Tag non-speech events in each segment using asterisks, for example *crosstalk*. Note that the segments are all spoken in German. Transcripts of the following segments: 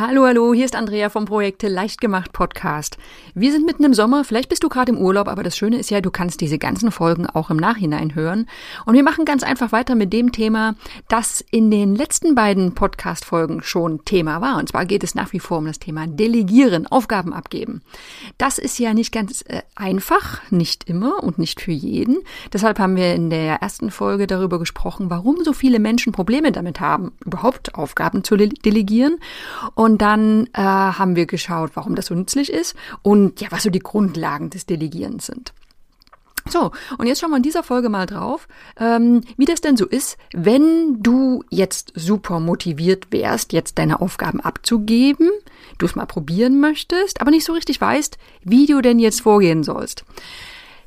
Hallo, hallo, hier ist Andrea vom Projekte Leichtgemacht Podcast. Wir sind mitten im Sommer, vielleicht bist du gerade im Urlaub, aber das Schöne ist ja, du kannst diese ganzen Folgen auch im Nachhinein hören. Und wir machen ganz einfach weiter mit dem Thema, das in den letzten beiden Podcast-Folgen schon Thema war. Und zwar geht es nach wie vor um das Thema Delegieren, Aufgaben abgeben. Das ist ja nicht ganz äh, einfach, nicht immer und nicht für jeden. Deshalb haben wir in der ersten Folge darüber gesprochen, warum so viele Menschen Probleme damit haben, überhaupt Aufgaben zu delegieren. Und und dann äh, haben wir geschaut, warum das so nützlich ist und ja, was so die Grundlagen des Delegierens sind. So, und jetzt schauen wir in dieser Folge mal drauf, ähm, wie das denn so ist, wenn du jetzt super motiviert wärst, jetzt deine Aufgaben abzugeben, du es mal probieren möchtest, aber nicht so richtig weißt, wie du denn jetzt vorgehen sollst.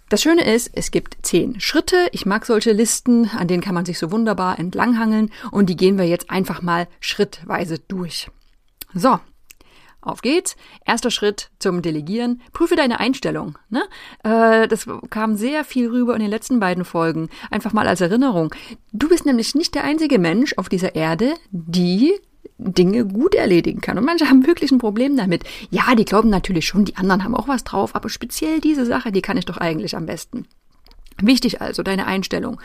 Das Schöne ist, es gibt zehn Schritte. Ich mag solche Listen, an denen kann man sich so wunderbar entlanghangeln und die gehen wir jetzt einfach mal schrittweise durch. So, auf geht's. Erster Schritt zum Delegieren. Prüfe deine Einstellung. Ne? Äh, das kam sehr viel rüber in den letzten beiden Folgen. Einfach mal als Erinnerung. Du bist nämlich nicht der einzige Mensch auf dieser Erde, die Dinge gut erledigen kann. Und manche haben wirklich ein Problem damit. Ja, die glauben natürlich schon, die anderen haben auch was drauf, aber speziell diese Sache, die kann ich doch eigentlich am besten. Wichtig also, deine Einstellung.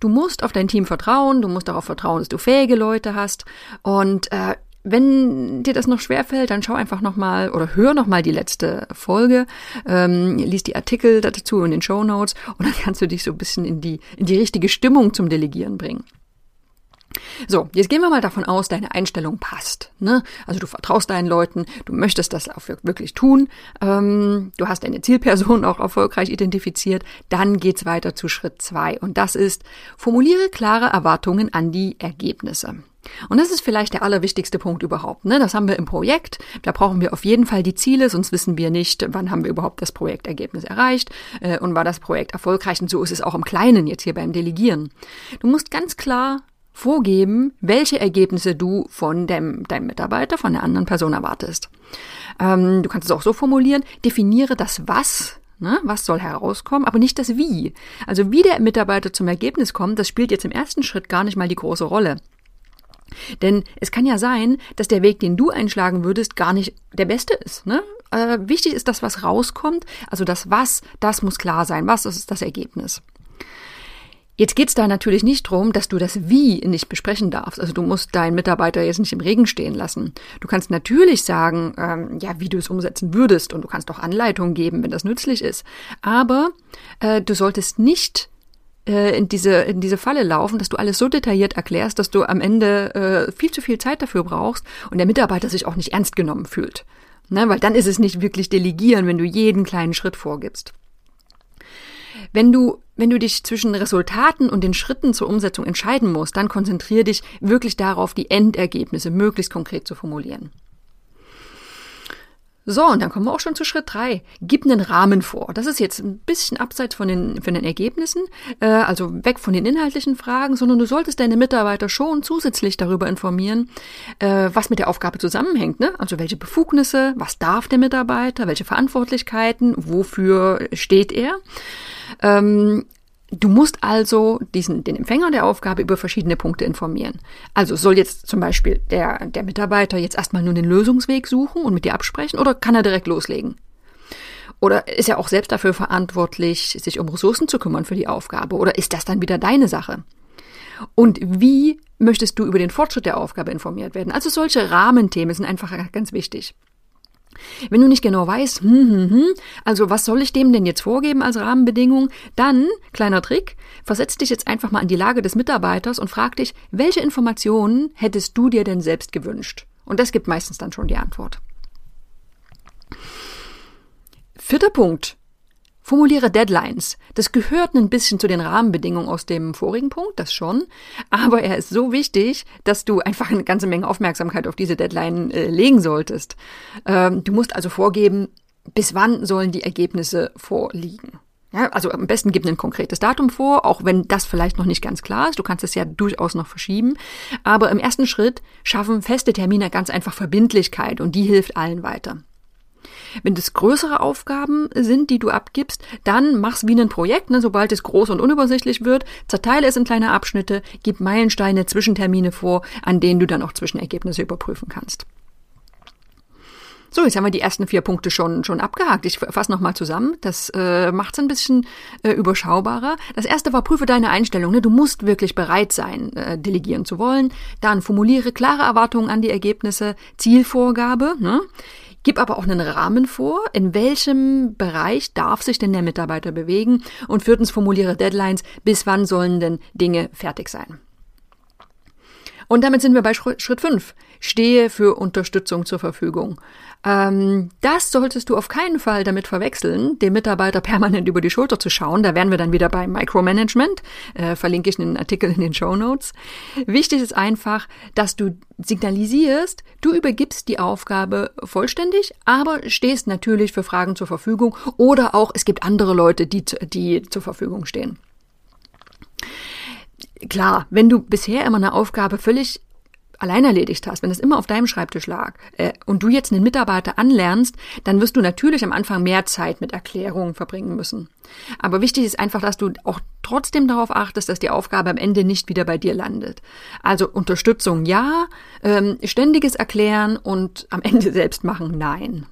Du musst auf dein Team vertrauen, du musst darauf vertrauen, dass du fähige Leute hast. Und äh, wenn dir das noch schwerfällt, dann schau einfach nochmal oder hör nochmal die letzte Folge, ähm, lies die Artikel dazu in den Show Notes und dann kannst du dich so ein bisschen in die, in die richtige Stimmung zum Delegieren bringen. So, jetzt gehen wir mal davon aus, deine Einstellung passt. Ne? Also du vertraust deinen Leuten, du möchtest das auch wirklich tun, ähm, du hast deine Zielperson auch erfolgreich identifiziert, dann geht's weiter zu Schritt zwei und das ist, formuliere klare Erwartungen an die Ergebnisse. Und das ist vielleicht der allerwichtigste Punkt überhaupt. Ne? Das haben wir im Projekt. Da brauchen wir auf jeden Fall die Ziele, sonst wissen wir nicht, wann haben wir überhaupt das Projektergebnis erreicht äh, und war das Projekt erfolgreich. Und so ist es auch im Kleinen jetzt hier beim Delegieren. Du musst ganz klar vorgeben, welche Ergebnisse du von dem, deinem Mitarbeiter, von der anderen Person erwartest. Ähm, du kannst es auch so formulieren, definiere das Was Ne? Was soll herauskommen, aber nicht das Wie. Also wie der Mitarbeiter zum Ergebnis kommt, das spielt jetzt im ersten Schritt gar nicht mal die große Rolle. Denn es kann ja sein, dass der Weg, den du einschlagen würdest, gar nicht der beste ist. Ne? Äh, wichtig ist das, was rauskommt. Also das Was, das muss klar sein. Was ist das Ergebnis? Jetzt geht's da natürlich nicht drum, dass du das Wie nicht besprechen darfst. Also du musst deinen Mitarbeiter jetzt nicht im Regen stehen lassen. Du kannst natürlich sagen, ähm, ja, wie du es umsetzen würdest und du kannst auch Anleitungen geben, wenn das nützlich ist. Aber äh, du solltest nicht äh, in diese, in diese Falle laufen, dass du alles so detailliert erklärst, dass du am Ende äh, viel zu viel Zeit dafür brauchst und der Mitarbeiter sich auch nicht ernst genommen fühlt. Ne? Weil dann ist es nicht wirklich delegieren, wenn du jeden kleinen Schritt vorgibst. Wenn du, wenn du dich zwischen Resultaten und den Schritten zur Umsetzung entscheiden musst, dann konzentriere dich wirklich darauf, die Endergebnisse möglichst konkret zu formulieren. So, und dann kommen wir auch schon zu Schritt drei. Gib einen Rahmen vor. Das ist jetzt ein bisschen abseits von den, von den Ergebnissen, äh, also weg von den inhaltlichen Fragen, sondern du solltest deine Mitarbeiter schon zusätzlich darüber informieren, äh, was mit der Aufgabe zusammenhängt. Ne? Also welche Befugnisse, was darf der Mitarbeiter, welche Verantwortlichkeiten, wofür steht er. Ähm, Du musst also diesen, den Empfänger der Aufgabe über verschiedene Punkte informieren. Also soll jetzt zum Beispiel der, der Mitarbeiter jetzt erstmal nur den Lösungsweg suchen und mit dir absprechen oder kann er direkt loslegen? Oder ist er auch selbst dafür verantwortlich, sich um Ressourcen zu kümmern für die Aufgabe? Oder ist das dann wieder deine Sache? Und wie möchtest du über den Fortschritt der Aufgabe informiert werden? Also solche Rahmenthemen sind einfach ganz wichtig. Wenn du nicht genau weißt, hm, hm, hm, also was soll ich dem denn jetzt vorgeben als Rahmenbedingung, dann, kleiner Trick, versetz dich jetzt einfach mal in die Lage des Mitarbeiters und frag dich, welche Informationen hättest du dir denn selbst gewünscht? Und das gibt meistens dann schon die Antwort. Vierter Punkt. Formuliere Deadlines. Das gehört ein bisschen zu den Rahmenbedingungen aus dem vorigen Punkt, das schon. Aber er ist so wichtig, dass du einfach eine ganze Menge Aufmerksamkeit auf diese Deadline äh, legen solltest. Ähm, du musst also vorgeben, bis wann sollen die Ergebnisse vorliegen. Ja, also am besten gib ein konkretes Datum vor, auch wenn das vielleicht noch nicht ganz klar ist. Du kannst es ja durchaus noch verschieben. Aber im ersten Schritt schaffen feste Termine ganz einfach Verbindlichkeit und die hilft allen weiter. Wenn das größere Aufgaben sind, die du abgibst, dann mach's wie ein Projekt, ne, sobald es groß und unübersichtlich wird, zerteile es in kleine Abschnitte, gib Meilensteine, Zwischentermine vor, an denen du dann auch Zwischenergebnisse überprüfen kannst. So, jetzt haben wir die ersten vier Punkte schon, schon abgehakt. Ich fasse nochmal zusammen. Das äh, macht es ein bisschen äh, überschaubarer. Das erste war, prüfe deine Einstellung. Ne? Du musst wirklich bereit sein, äh, delegieren zu wollen. Dann formuliere klare Erwartungen an die Ergebnisse, Zielvorgabe. Ne? Gib aber auch einen Rahmen vor, in welchem Bereich darf sich denn der Mitarbeiter bewegen. Und viertens formuliere Deadlines, bis wann sollen denn Dinge fertig sein. Und damit sind wir bei Schritt 5. Stehe für Unterstützung zur Verfügung. Ähm, das solltest du auf keinen Fall damit verwechseln, dem Mitarbeiter permanent über die Schulter zu schauen. Da wären wir dann wieder beim Micromanagement. Äh, verlinke ich einen Artikel in den Show Notes. Wichtig ist einfach, dass du signalisierst, du übergibst die Aufgabe vollständig, aber stehst natürlich für Fragen zur Verfügung oder auch es gibt andere Leute, die, die zur Verfügung stehen. Klar, wenn du bisher immer eine Aufgabe völlig allein erledigt hast, wenn es immer auf deinem Schreibtisch lag äh, und du jetzt einen Mitarbeiter anlernst, dann wirst du natürlich am Anfang mehr Zeit mit Erklärungen verbringen müssen. Aber wichtig ist einfach, dass du auch trotzdem darauf achtest, dass die Aufgabe am Ende nicht wieder bei dir landet. Also Unterstützung ja, ähm, ständiges Erklären und am Ende selbst machen nein.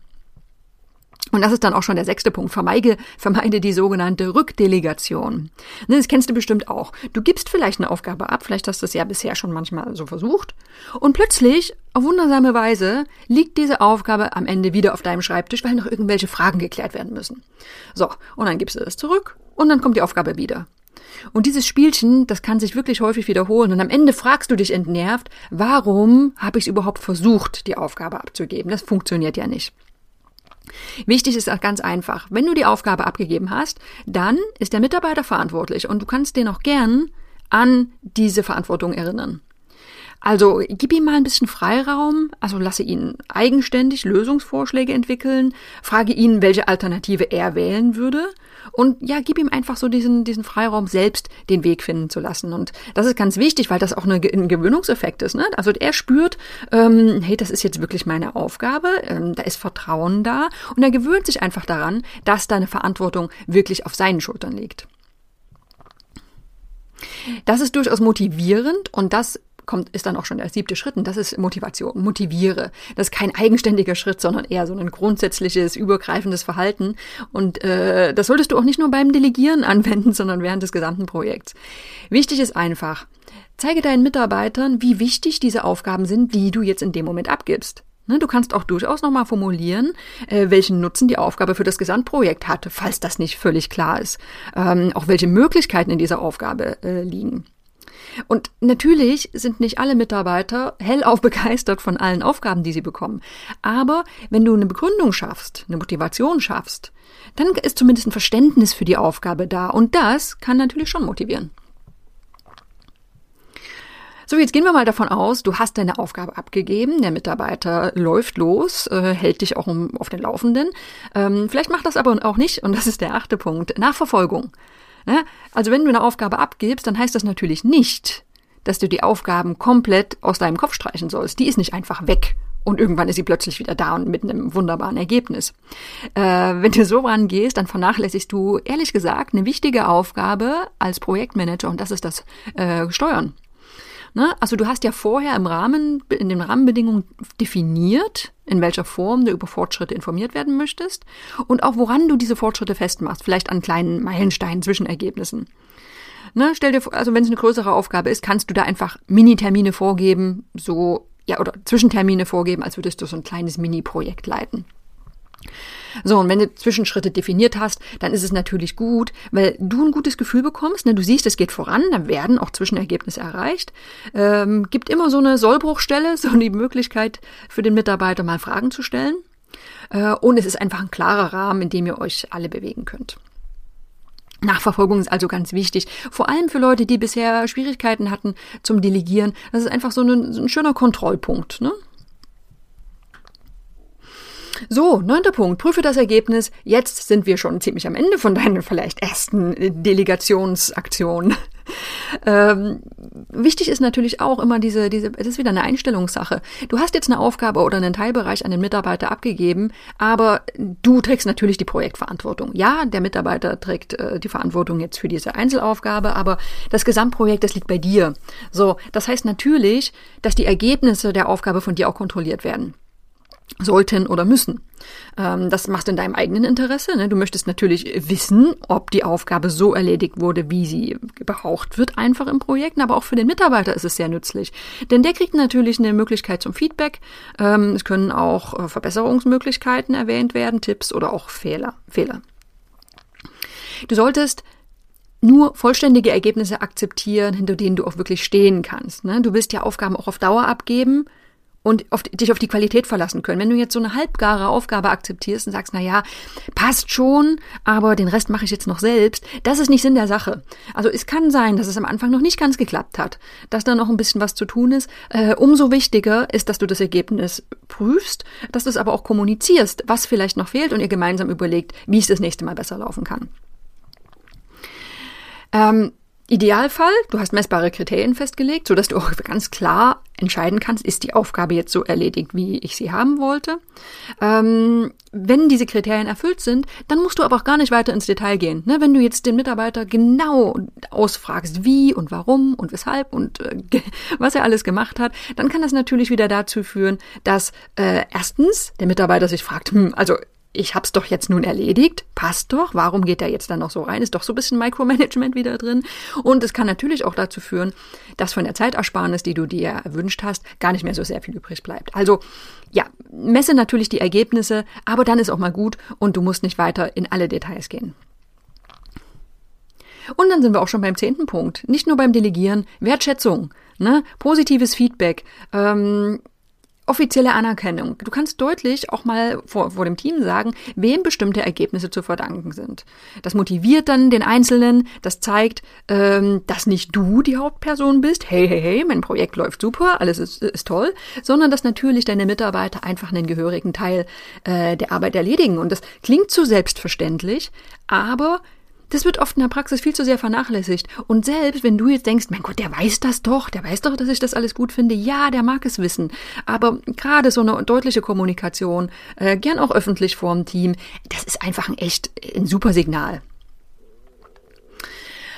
Und das ist dann auch schon der sechste Punkt. Vermeide, vermeide die sogenannte Rückdelegation. Ne, das kennst du bestimmt auch. Du gibst vielleicht eine Aufgabe ab, vielleicht hast du es ja bisher schon manchmal so versucht. Und plötzlich, auf wundersame Weise, liegt diese Aufgabe am Ende wieder auf deinem Schreibtisch, weil noch irgendwelche Fragen geklärt werden müssen. So, und dann gibst du es zurück und dann kommt die Aufgabe wieder. Und dieses Spielchen, das kann sich wirklich häufig wiederholen. Und am Ende fragst du dich entnervt, warum habe ich es überhaupt versucht, die Aufgabe abzugeben? Das funktioniert ja nicht. Wichtig ist auch ganz einfach. Wenn du die Aufgabe abgegeben hast, dann ist der Mitarbeiter verantwortlich und du kannst den auch gern an diese Verantwortung erinnern. Also gib ihm mal ein bisschen Freiraum, also lasse ihn eigenständig Lösungsvorschläge entwickeln, frage ihn, welche Alternative er wählen würde und ja, gib ihm einfach so diesen, diesen Freiraum, selbst den Weg finden zu lassen. Und das ist ganz wichtig, weil das auch eine, ein Gewöhnungseffekt ist. Ne? Also er spürt, ähm, hey, das ist jetzt wirklich meine Aufgabe, ähm, da ist Vertrauen da und er gewöhnt sich einfach daran, dass deine Verantwortung wirklich auf seinen Schultern liegt. Das ist durchaus motivierend und das kommt, ist dann auch schon der siebte Schritt und das ist Motivation. Motiviere. Das ist kein eigenständiger Schritt, sondern eher so ein grundsätzliches, übergreifendes Verhalten. Und äh, das solltest du auch nicht nur beim Delegieren *laughs* anwenden, sondern während des gesamten Projekts. Wichtig ist einfach, zeige deinen Mitarbeitern, wie wichtig diese Aufgaben sind, die du jetzt in dem Moment abgibst. Ne, du kannst auch durchaus nochmal formulieren, äh, welchen Nutzen die Aufgabe für das Gesamtprojekt hat, falls das nicht völlig klar ist. Ähm, auch welche Möglichkeiten in dieser Aufgabe äh, liegen. Und natürlich sind nicht alle Mitarbeiter hellauf begeistert von allen Aufgaben, die sie bekommen. Aber wenn du eine Begründung schaffst, eine Motivation schaffst, dann ist zumindest ein Verständnis für die Aufgabe da. Und das kann natürlich schon motivieren. So, jetzt gehen wir mal davon aus, du hast deine Aufgabe abgegeben, der Mitarbeiter läuft los, äh, hält dich auch um, auf den Laufenden. Ähm, vielleicht macht das aber auch nicht, und das ist der achte Punkt, Nachverfolgung. Also wenn du eine Aufgabe abgibst, dann heißt das natürlich nicht, dass du die Aufgaben komplett aus deinem Kopf streichen sollst. Die ist nicht einfach weg und irgendwann ist sie plötzlich wieder da und mit einem wunderbaren Ergebnis. Äh, wenn du so rangehst, dann vernachlässigst du ehrlich gesagt eine wichtige Aufgabe als Projektmanager und das ist das äh, Steuern. Ne? Also du hast ja vorher im Rahmen, in den Rahmenbedingungen definiert, in welcher Form du über Fortschritte informiert werden möchtest und auch woran du diese Fortschritte festmachst, vielleicht an kleinen Meilensteinen, Zwischenergebnissen. Ne, stell dir vor, also wenn es eine größere Aufgabe ist, kannst du da einfach Mini-Termine vorgeben, so, ja, oder Zwischentermine vorgeben, als würdest du so ein kleines Mini-Projekt leiten. So, und wenn du Zwischenschritte definiert hast, dann ist es natürlich gut, weil du ein gutes Gefühl bekommst. Ne? Du siehst, es geht voran, dann werden auch Zwischenergebnisse erreicht. Ähm, gibt immer so eine Sollbruchstelle, so die Möglichkeit für den Mitarbeiter mal Fragen zu stellen. Äh, und es ist einfach ein klarer Rahmen, in dem ihr euch alle bewegen könnt. Nachverfolgung ist also ganz wichtig, vor allem für Leute, die bisher Schwierigkeiten hatten zum Delegieren. Das ist einfach so ein, so ein schöner Kontrollpunkt. Ne? So, neunter Punkt. Prüfe das Ergebnis. Jetzt sind wir schon ziemlich am Ende von deinen vielleicht ersten äh, Delegationsaktionen. *laughs* Ähm, wichtig ist natürlich auch immer diese, diese, das ist wieder eine Einstellungssache. Du hast jetzt eine Aufgabe oder einen Teilbereich an den Mitarbeiter abgegeben, aber du trägst natürlich die Projektverantwortung. Ja, der Mitarbeiter trägt äh, die Verantwortung jetzt für diese Einzelaufgabe, aber das Gesamtprojekt, das liegt bei dir. So, das heißt natürlich, dass die Ergebnisse der Aufgabe von dir auch kontrolliert werden sollten oder müssen. Ähm, das machst du in deinem eigenen Interesse. Ne? Du möchtest natürlich wissen, ob die Aufgabe so erledigt wurde, wie sie gebraucht wird, einfach im Projekt. Aber auch für den Mitarbeiter ist es sehr nützlich. Denn der kriegt natürlich eine Möglichkeit zum Feedback. Ähm, es können auch äh, Verbesserungsmöglichkeiten erwähnt werden, Tipps oder auch Fehler. Fehler. Du solltest nur vollständige Ergebnisse akzeptieren, hinter denen du auch wirklich stehen kannst. Ne? Du willst ja Aufgaben auch auf Dauer abgeben und auf, dich auf die Qualität verlassen können. Wenn du jetzt so eine halbgare Aufgabe akzeptierst und sagst, na ja, passt schon, aber den Rest mache ich jetzt noch selbst, das ist nicht Sinn der Sache. Also es kann sein, dass es am Anfang noch nicht ganz geklappt hat, dass da noch ein bisschen was zu tun ist. Äh, umso wichtiger ist, dass du das Ergebnis prüfst, dass du es aber auch kommunizierst, was vielleicht noch fehlt und ihr gemeinsam überlegt, wie es das nächste Mal besser laufen kann. Ähm, Idealfall, du hast messbare Kriterien festgelegt, sodass du auch ganz klar entscheiden kannst, ist die Aufgabe jetzt so erledigt, wie ich sie haben wollte. Ähm, wenn diese Kriterien erfüllt sind, dann musst du aber auch gar nicht weiter ins Detail gehen. Ne? Wenn du jetzt den Mitarbeiter genau ausfragst, wie und warum und weshalb und äh, *laughs* was er alles gemacht hat, dann kann das natürlich wieder dazu führen, dass äh, erstens der Mitarbeiter sich fragt, hm, also ich hab's doch jetzt nun erledigt, passt doch, warum geht er jetzt dann noch so rein? Ist doch so ein bisschen Micromanagement wieder drin. Und es kann natürlich auch dazu führen, dass von der Zeitersparnis, die du dir erwünscht hast, gar nicht mehr so sehr viel übrig bleibt. Also ja, messe natürlich die Ergebnisse, aber dann ist auch mal gut und du musst nicht weiter in alle Details gehen. Und dann sind wir auch schon beim zehnten Punkt. Nicht nur beim Delegieren, Wertschätzung, ne? positives Feedback. Ähm, offizielle Anerkennung. Du kannst deutlich auch mal vor, vor dem Team sagen, wem bestimmte Ergebnisse zu verdanken sind. Das motiviert dann den Einzelnen, das zeigt, ähm, dass nicht du die Hauptperson bist, hey, hey, hey, mein Projekt läuft super, alles ist, ist toll, sondern dass natürlich deine Mitarbeiter einfach einen gehörigen Teil äh, der Arbeit erledigen. Und das klingt zu selbstverständlich, aber das wird oft in der Praxis viel zu sehr vernachlässigt. Und selbst wenn du jetzt denkst, mein Gott, der weiß das doch, der weiß doch, dass ich das alles gut finde. Ja, der mag es wissen. Aber gerade so eine deutliche Kommunikation, äh, gern auch öffentlich vor dem Team, das ist einfach ein echt ein super Signal.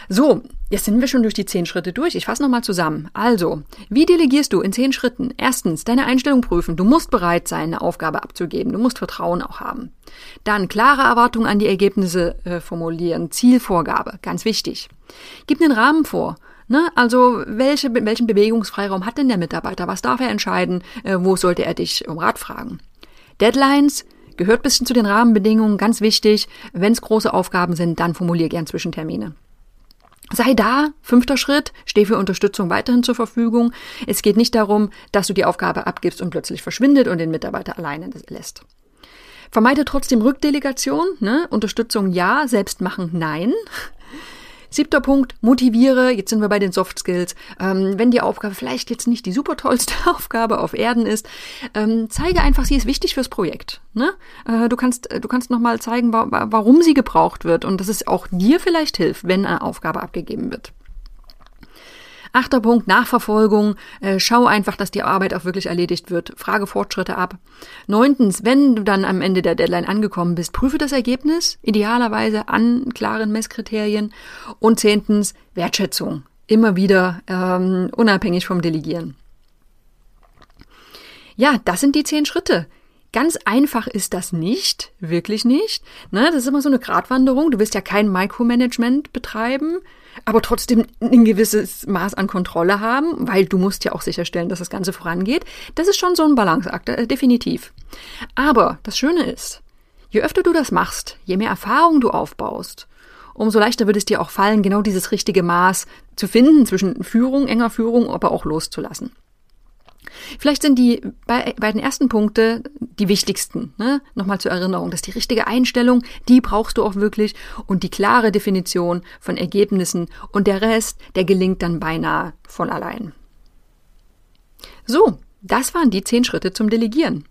So, jetzt sind wir schon durch die zehn Schritte durch. Ich fasse nochmal zusammen. Also, wie delegierst du in zehn Schritten? Erstens, deine Einstellung prüfen. Du musst bereit sein, eine Aufgabe abzugeben. Du musst Vertrauen auch haben. Dann klare Erwartungen an die Ergebnisse äh, formulieren. Zielvorgabe, ganz wichtig. Gib einen Rahmen vor. Ne? Also welche, welchen Bewegungsfreiraum hat denn der Mitarbeiter? Was darf er entscheiden? Äh, wo sollte er dich um Rat fragen? Deadlines, gehört bisschen zu den Rahmenbedingungen, ganz wichtig. Wenn es große Aufgaben sind, dann formulier gern Zwischentermine. Sei da, fünfter Schritt, steh für Unterstützung weiterhin zur Verfügung. Es geht nicht darum, dass du die Aufgabe abgibst und plötzlich verschwindet und den Mitarbeiter alleine lässt. Vermeide trotzdem Rückdelegation, ne? Unterstützung ja, selbst machen nein. Siebter Punkt, motiviere, jetzt sind wir bei den Soft Skills. Ähm, wenn die Aufgabe vielleicht jetzt nicht die super tollste *laughs* Aufgabe auf Erden ist, ähm, zeige einfach, sie ist wichtig fürs Projekt. Ne? Äh, du kannst, du kannst nochmal zeigen, wa warum sie gebraucht wird und dass es auch dir vielleicht hilft, wenn eine Aufgabe abgegeben wird. Achter Punkt, Nachverfolgung. Äh, schau einfach, dass die Arbeit auch wirklich erledigt wird. Frage Fortschritte ab. Neuntens, wenn du dann am Ende der Deadline angekommen bist, prüfe das Ergebnis, idealerweise an klaren Messkriterien. Und zehntens, Wertschätzung. Immer wieder ähm, unabhängig vom Delegieren. Ja, das sind die zehn Schritte. Ganz einfach ist das nicht, wirklich nicht. Ne, das ist immer so eine Gratwanderung. Du willst ja kein Micromanagement betreiben aber trotzdem ein gewisses Maß an Kontrolle haben, weil du musst ja auch sicherstellen, dass das Ganze vorangeht. Das ist schon so ein Balanceakt, äh, definitiv. Aber das Schöne ist, je öfter du das machst, je mehr Erfahrung du aufbaust, umso leichter wird es dir auch fallen, genau dieses richtige Maß zu finden zwischen Führung, enger Führung, aber auch loszulassen. Vielleicht sind die beiden ersten Punkte die wichtigsten. Ne? Nochmal zur Erinnerung, dass die richtige Einstellung, die brauchst du auch wirklich und die klare Definition von Ergebnissen und der Rest, der gelingt dann beinahe von allein. So, das waren die zehn Schritte zum Delegieren.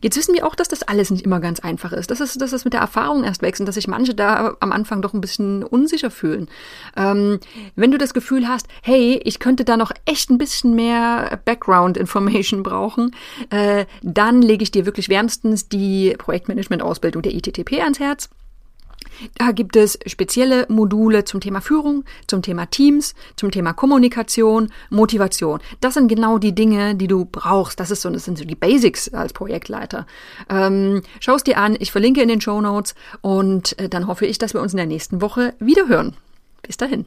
Jetzt wissen wir auch, dass das alles nicht immer ganz einfach ist. Dass es, dass es mit der Erfahrung erst wächst und dass sich manche da am Anfang doch ein bisschen unsicher fühlen. Ähm, wenn du das Gefühl hast, hey, ich könnte da noch echt ein bisschen mehr Background Information brauchen, äh, dann lege ich dir wirklich wärmstens die Projektmanagement-Ausbildung der ITTP ans Herz. Da gibt es spezielle Module zum Thema Führung, zum Thema Teams, zum Thema Kommunikation, Motivation. Das sind genau die Dinge, die du brauchst. Das, ist so, das sind so die Basics als Projektleiter. Ähm, Schau es dir an, ich verlinke in den Show Notes und äh, dann hoffe ich, dass wir uns in der nächsten Woche wieder hören. Bis dahin.